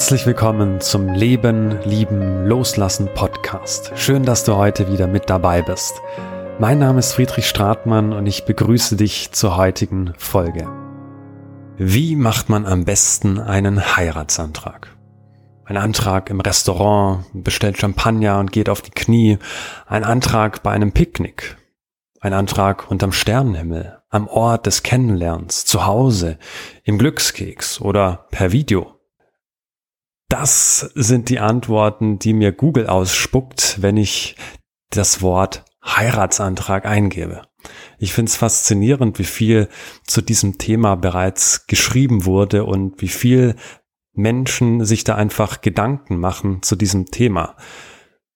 Herzlich willkommen zum Leben, Lieben, Loslassen Podcast. Schön, dass du heute wieder mit dabei bist. Mein Name ist Friedrich Stratmann und ich begrüße dich zur heutigen Folge. Wie macht man am besten einen Heiratsantrag? Ein Antrag im Restaurant, bestellt Champagner und geht auf die Knie. Ein Antrag bei einem Picknick. Ein Antrag unterm Sternenhimmel, am Ort des Kennenlernens, zu Hause, im Glückskeks oder per Video. Das sind die Antworten, die mir Google ausspuckt, wenn ich das Wort Heiratsantrag eingebe. Ich finde es faszinierend, wie viel zu diesem Thema bereits geschrieben wurde und wie viel Menschen sich da einfach Gedanken machen zu diesem Thema.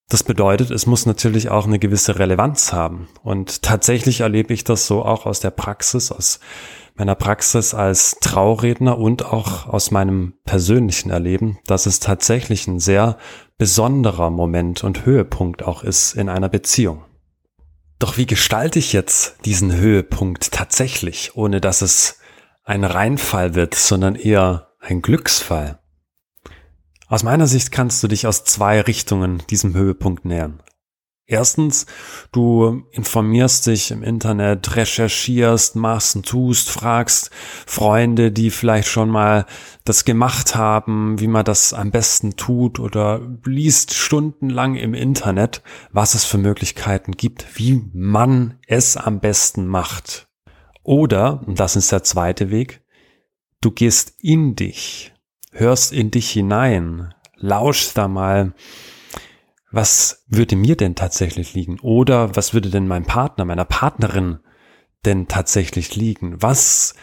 Das bedeutet, es muss natürlich auch eine gewisse Relevanz haben. Und tatsächlich erlebe ich das so auch aus der Praxis, aus meiner Praxis als Trauredner und auch aus meinem persönlichen Erleben, dass es tatsächlich ein sehr besonderer Moment und Höhepunkt auch ist in einer Beziehung. Doch wie gestalte ich jetzt diesen Höhepunkt tatsächlich, ohne dass es ein Reinfall wird, sondern eher ein Glücksfall? Aus meiner Sicht kannst du dich aus zwei Richtungen diesem Höhepunkt nähern. Erstens, du informierst dich im Internet, recherchierst, machst und tust, fragst Freunde, die vielleicht schon mal das gemacht haben, wie man das am besten tut oder liest stundenlang im Internet, was es für Möglichkeiten gibt, wie man es am besten macht. Oder, und das ist der zweite Weg, du gehst in dich, hörst in dich hinein, lauschst da mal, was würde mir denn tatsächlich liegen? Oder was würde denn meinem Partner, meiner Partnerin denn tatsächlich liegen? Was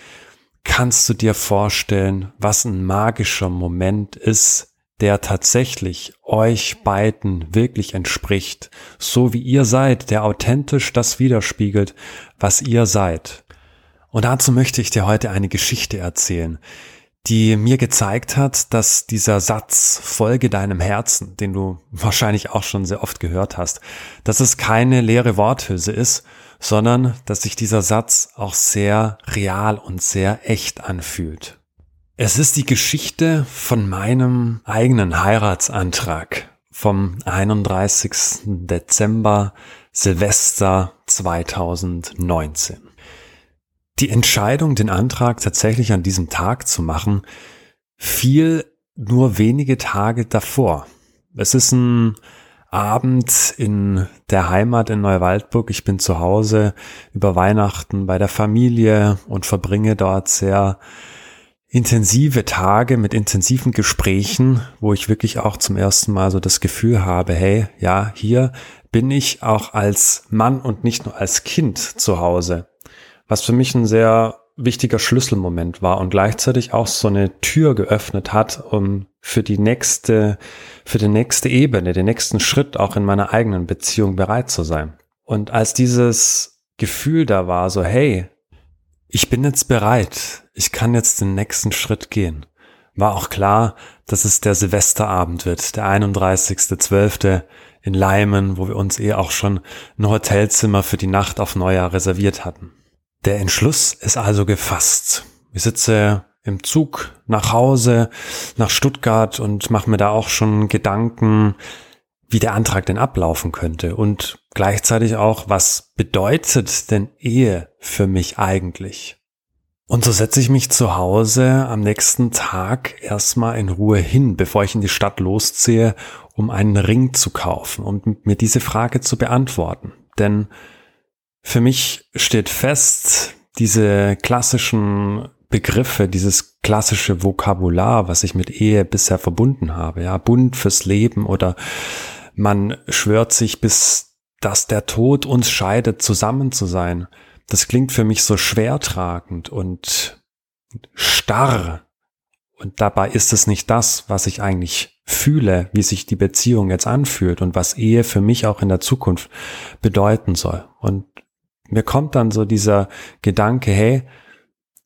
kannst du dir vorstellen, was ein magischer Moment ist, der tatsächlich euch beiden wirklich entspricht, so wie ihr seid, der authentisch das widerspiegelt, was ihr seid. Und dazu möchte ich dir heute eine Geschichte erzählen, die mir gezeigt hat, dass dieser Satz Folge deinem Herzen, den du wahrscheinlich auch schon sehr oft gehört hast, dass es keine leere Worthülse ist, sondern dass sich dieser Satz auch sehr real und sehr echt anfühlt. Es ist die Geschichte von meinem eigenen Heiratsantrag vom 31. Dezember Silvester 2019. Die Entscheidung, den Antrag tatsächlich an diesem Tag zu machen, fiel nur wenige Tage davor. Es ist ein Abend in der Heimat in Neuwaldburg. Ich bin zu Hause über Weihnachten bei der Familie und verbringe dort sehr intensive Tage mit intensiven Gesprächen, wo ich wirklich auch zum ersten Mal so das Gefühl habe, hey, ja, hier bin ich auch als Mann und nicht nur als Kind zu Hause was für mich ein sehr wichtiger Schlüsselmoment war und gleichzeitig auch so eine Tür geöffnet hat, um für die nächste, für die nächste Ebene, den nächsten Schritt auch in meiner eigenen Beziehung bereit zu sein. Und als dieses Gefühl da war, so, hey, ich bin jetzt bereit, ich kann jetzt den nächsten Schritt gehen, war auch klar, dass es der Silvesterabend wird, der 31.12. in Leimen, wo wir uns eh auch schon ein Hotelzimmer für die Nacht auf Neujahr reserviert hatten. Der Entschluss ist also gefasst. Ich sitze im Zug nach Hause, nach Stuttgart und mache mir da auch schon Gedanken, wie der Antrag denn ablaufen könnte und gleichzeitig auch, was bedeutet denn Ehe für mich eigentlich? Und so setze ich mich zu Hause am nächsten Tag erstmal in Ruhe hin, bevor ich in die Stadt losziehe, um einen Ring zu kaufen und mir diese Frage zu beantworten. Denn für mich steht fest, diese klassischen Begriffe, dieses klassische Vokabular, was ich mit Ehe bisher verbunden habe, ja, Bund fürs Leben oder man schwört sich, bis dass der Tod uns scheidet, zusammen zu sein. Das klingt für mich so schwertragend und starr. Und dabei ist es nicht das, was ich eigentlich fühle, wie sich die Beziehung jetzt anfühlt und was Ehe für mich auch in der Zukunft bedeuten soll. Und mir kommt dann so dieser Gedanke, hey,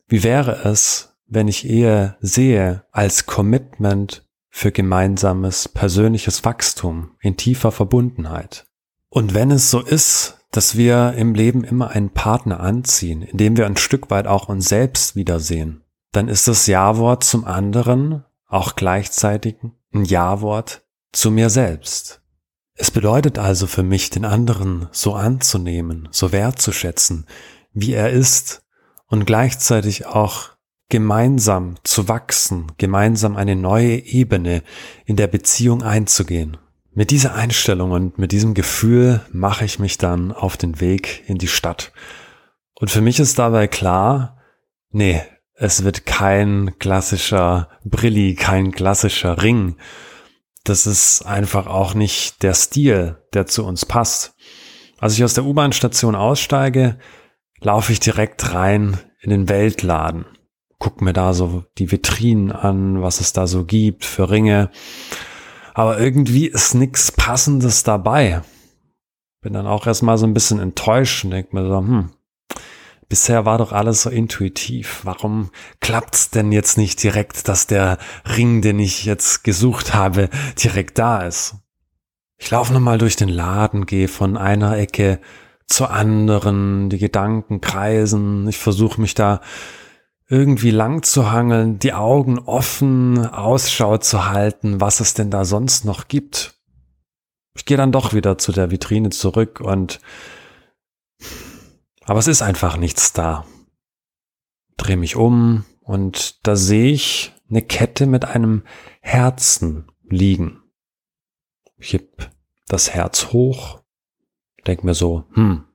wie wäre es, wenn ich Ehe sehe als Commitment für gemeinsames persönliches Wachstum in tiefer Verbundenheit? Und wenn es so ist, dass wir im Leben immer einen Partner anziehen, indem wir ein Stück weit auch uns selbst wiedersehen, dann ist das Ja-Wort zum anderen auch gleichzeitig ein Ja-Wort zu mir selbst. Es bedeutet also für mich, den anderen so anzunehmen, so wertzuschätzen, wie er ist und gleichzeitig auch gemeinsam zu wachsen, gemeinsam eine neue Ebene in der Beziehung einzugehen. Mit dieser Einstellung und mit diesem Gefühl mache ich mich dann auf den Weg in die Stadt. Und für mich ist dabei klar, nee, es wird kein klassischer Brilli, kein klassischer Ring. Das ist einfach auch nicht der Stil, der zu uns passt. Als ich aus der U-Bahn-Station aussteige, laufe ich direkt rein in den Weltladen. Guck mir da so die Vitrinen an, was es da so gibt für Ringe. Aber irgendwie ist nichts Passendes dabei. Bin dann auch erstmal so ein bisschen enttäuscht und denke mir so, hm, Bisher war doch alles so intuitiv. Warum klappt's denn jetzt nicht direkt, dass der Ring, den ich jetzt gesucht habe, direkt da ist? Ich laufe nochmal durch den Laden, gehe von einer Ecke zur anderen, die Gedanken kreisen, ich versuche mich da irgendwie lang zu hangeln, die Augen offen, Ausschau zu halten, was es denn da sonst noch gibt. Ich gehe dann doch wieder zu der Vitrine zurück und aber es ist einfach nichts da. Dreh mich um und da sehe ich eine Kette mit einem Herzen liegen. Ich heb das Herz hoch, denk mir so, hm,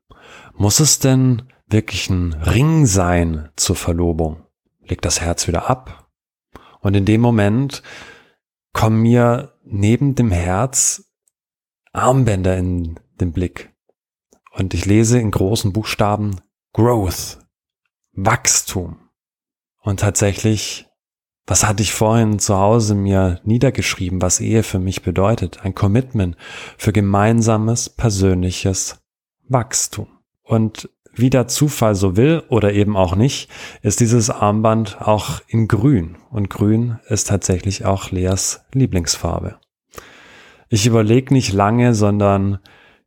muss es denn wirklich ein Ring sein zur Verlobung? Leg das Herz wieder ab und in dem Moment kommen mir neben dem Herz Armbänder in den Blick. Und ich lese in großen Buchstaben Growth, Wachstum. Und tatsächlich, was hatte ich vorhin zu Hause mir niedergeschrieben, was Ehe für mich bedeutet? Ein Commitment für gemeinsames persönliches Wachstum. Und wie der Zufall so will oder eben auch nicht, ist dieses Armband auch in grün. Und grün ist tatsächlich auch Leas Lieblingsfarbe. Ich überlege nicht lange, sondern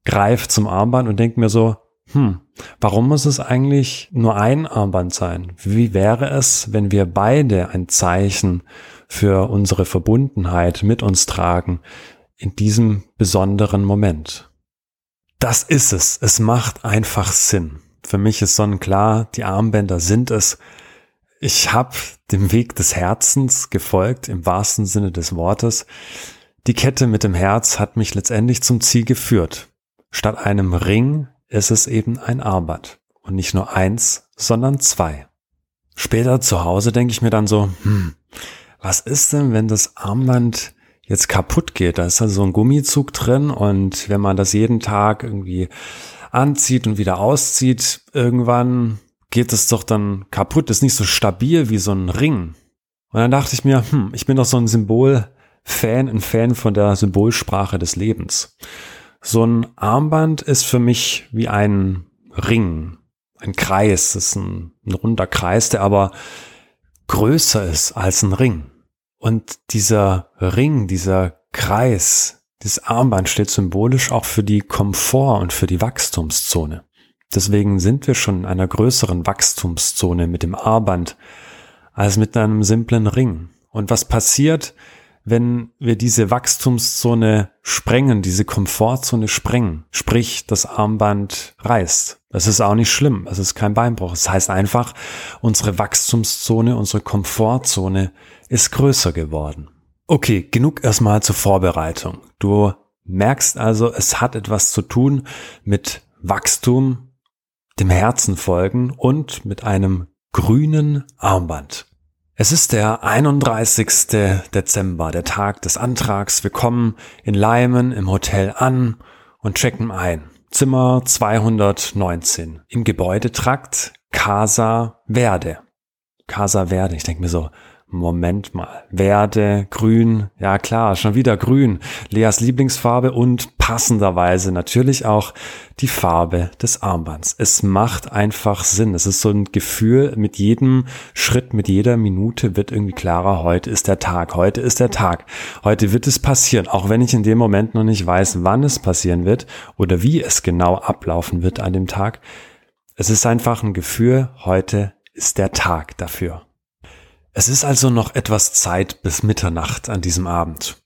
greife zum Armband und denke mir so, hm, warum muss es eigentlich nur ein Armband sein? Wie wäre es, wenn wir beide ein Zeichen für unsere Verbundenheit mit uns tragen in diesem besonderen Moment? Das ist es. Es macht einfach Sinn. Für mich ist sonnenklar, die Armbänder sind es. Ich habe dem Weg des Herzens gefolgt, im wahrsten Sinne des Wortes. Die Kette mit dem Herz hat mich letztendlich zum Ziel geführt. Statt einem Ring ist es eben ein Armband. Und nicht nur eins, sondern zwei. Später zu Hause denke ich mir dann so, hm, was ist denn, wenn das Armband jetzt kaputt geht? Da ist also so ein Gummizug drin und wenn man das jeden Tag irgendwie anzieht und wieder auszieht, irgendwann geht es doch dann kaputt, ist nicht so stabil wie so ein Ring. Und dann dachte ich mir, hm, ich bin doch so ein Symbol-Fan, ein Fan von der Symbolsprache des Lebens. So ein Armband ist für mich wie ein Ring, ein Kreis. Das ist ein, ein runder Kreis, der aber größer ist als ein Ring. Und dieser Ring, dieser Kreis, dieses Armband steht symbolisch auch für die Komfort und für die Wachstumszone. Deswegen sind wir schon in einer größeren Wachstumszone mit dem Armband als mit einem simplen Ring. Und was passiert, wenn wir diese Wachstumszone sprengen, diese Komfortzone sprengen, sprich das Armband reißt. Das ist auch nicht schlimm, es ist kein Beinbruch. Es das heißt einfach, unsere Wachstumszone, unsere Komfortzone ist größer geworden. Okay, genug erstmal zur Vorbereitung. Du merkst also, es hat etwas zu tun mit Wachstum, dem Herzen folgen und mit einem grünen Armband. Es ist der 31. Dezember, der Tag des Antrags. Wir kommen in Leimen im Hotel an und checken ein. Zimmer 219 im Gebäudetrakt Casa Verde. Casa Verde, ich denke mir so, Moment mal. Werde, grün, ja klar, schon wieder grün. Leas Lieblingsfarbe und passenderweise natürlich auch die Farbe des Armbands. Es macht einfach Sinn. Es ist so ein Gefühl, mit jedem Schritt, mit jeder Minute wird irgendwie klarer, heute ist der Tag, heute ist der Tag. Heute wird es passieren, auch wenn ich in dem Moment noch nicht weiß, wann es passieren wird oder wie es genau ablaufen wird an dem Tag. Es ist einfach ein Gefühl, heute ist der Tag dafür. Es ist also noch etwas Zeit bis Mitternacht an diesem Abend.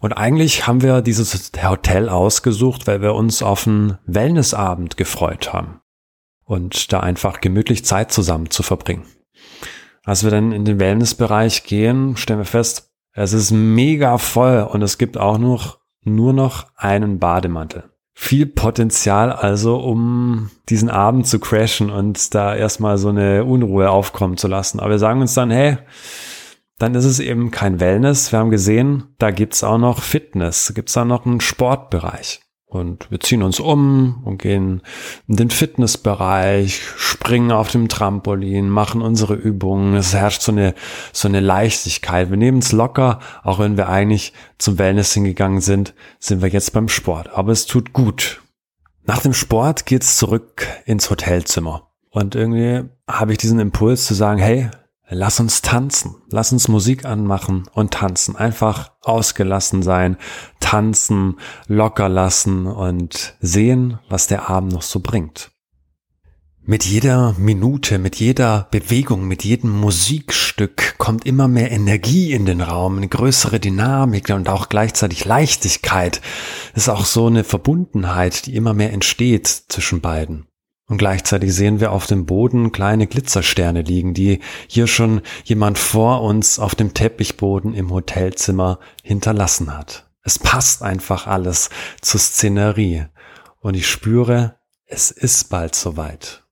Und eigentlich haben wir dieses Hotel ausgesucht, weil wir uns auf einen Wellnessabend gefreut haben. Und da einfach gemütlich Zeit zusammen zu verbringen. Als wir dann in den Wellnessbereich gehen, stellen wir fest, es ist mega voll und es gibt auch noch, nur noch einen Bademantel. Viel Potenzial also, um diesen Abend zu crashen und da erstmal so eine Unruhe aufkommen zu lassen. Aber wir sagen uns dann, hey, dann ist es eben kein Wellness. Wir haben gesehen, da gibt's auch noch Fitness, gibt's da noch einen Sportbereich. Und wir ziehen uns um und gehen in den Fitnessbereich, springen auf dem Trampolin, machen unsere Übungen. Es herrscht so eine, so eine Leichtigkeit. Wir nehmen es locker, auch wenn wir eigentlich zum Wellness hingegangen sind, sind wir jetzt beim Sport. Aber es tut gut. Nach dem Sport geht's zurück ins Hotelzimmer. Und irgendwie habe ich diesen Impuls zu sagen, hey, Lass uns tanzen, lass uns Musik anmachen und tanzen. Einfach ausgelassen sein, tanzen, locker lassen und sehen, was der Abend noch so bringt. Mit jeder Minute, mit jeder Bewegung, mit jedem Musikstück kommt immer mehr Energie in den Raum, eine größere Dynamik und auch gleichzeitig Leichtigkeit. Es ist auch so eine Verbundenheit, die immer mehr entsteht zwischen beiden. Und gleichzeitig sehen wir auf dem Boden kleine Glitzersterne liegen, die hier schon jemand vor uns auf dem Teppichboden im Hotelzimmer hinterlassen hat. Es passt einfach alles zur Szenerie. Und ich spüre, es ist bald soweit.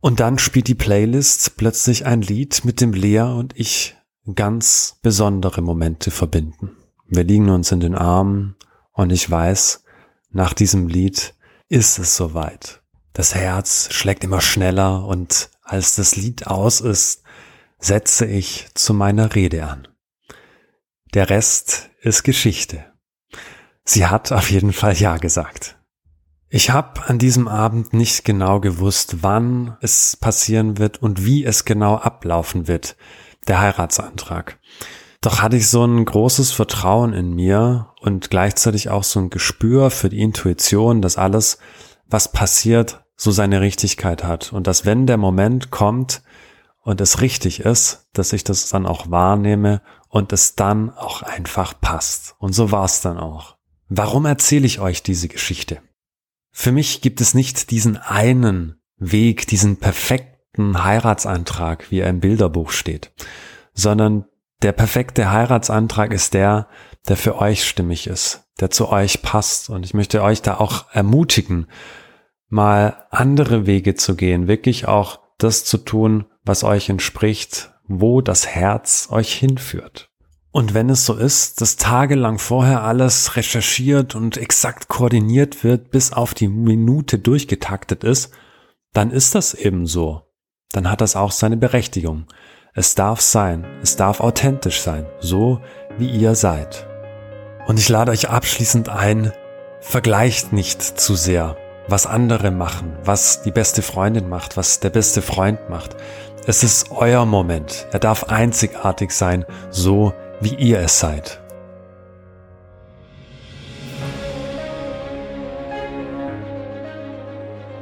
Und dann spielt die Playlist plötzlich ein Lied, mit dem Lea und ich ganz besondere Momente verbinden. Wir liegen uns in den Armen und ich weiß, nach diesem Lied ist es soweit. Das Herz schlägt immer schneller und als das Lied aus ist, setze ich zu meiner Rede an. Der Rest ist Geschichte. Sie hat auf jeden Fall Ja gesagt. Ich habe an diesem Abend nicht genau gewusst, wann es passieren wird und wie es genau ablaufen wird, der Heiratsantrag. Doch hatte ich so ein großes Vertrauen in mir und gleichzeitig auch so ein Gespür für die Intuition, dass alles, was passiert, so seine Richtigkeit hat und dass wenn der Moment kommt und es richtig ist, dass ich das dann auch wahrnehme und es dann auch einfach passt. Und so war es dann auch. Warum erzähle ich euch diese Geschichte? Für mich gibt es nicht diesen einen Weg, diesen perfekten Heiratsantrag, wie er im Bilderbuch steht, sondern der perfekte Heiratsantrag ist der, der für euch stimmig ist, der zu euch passt. Und ich möchte euch da auch ermutigen, mal andere Wege zu gehen, wirklich auch das zu tun, was euch entspricht, wo das Herz euch hinführt. Und wenn es so ist, dass tagelang vorher alles recherchiert und exakt koordiniert wird, bis auf die Minute durchgetaktet ist, dann ist das eben so. Dann hat das auch seine Berechtigung. Es darf sein, es darf authentisch sein, so wie ihr seid. Und ich lade euch abschließend ein, vergleicht nicht zu sehr was andere machen, was die beste Freundin macht, was der beste Freund macht. Es ist euer Moment. Er darf einzigartig sein, so wie ihr es seid.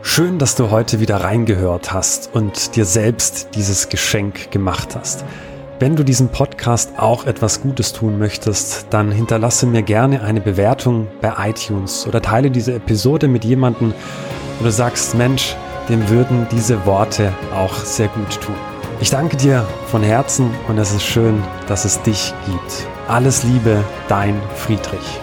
Schön, dass du heute wieder reingehört hast und dir selbst dieses Geschenk gemacht hast. Wenn du diesem Podcast auch etwas Gutes tun möchtest, dann hinterlasse mir gerne eine Bewertung bei iTunes oder teile diese Episode mit jemandem, wo du sagst, Mensch, dem würden diese Worte auch sehr gut tun. Ich danke dir von Herzen und es ist schön, dass es dich gibt. Alles Liebe, dein Friedrich.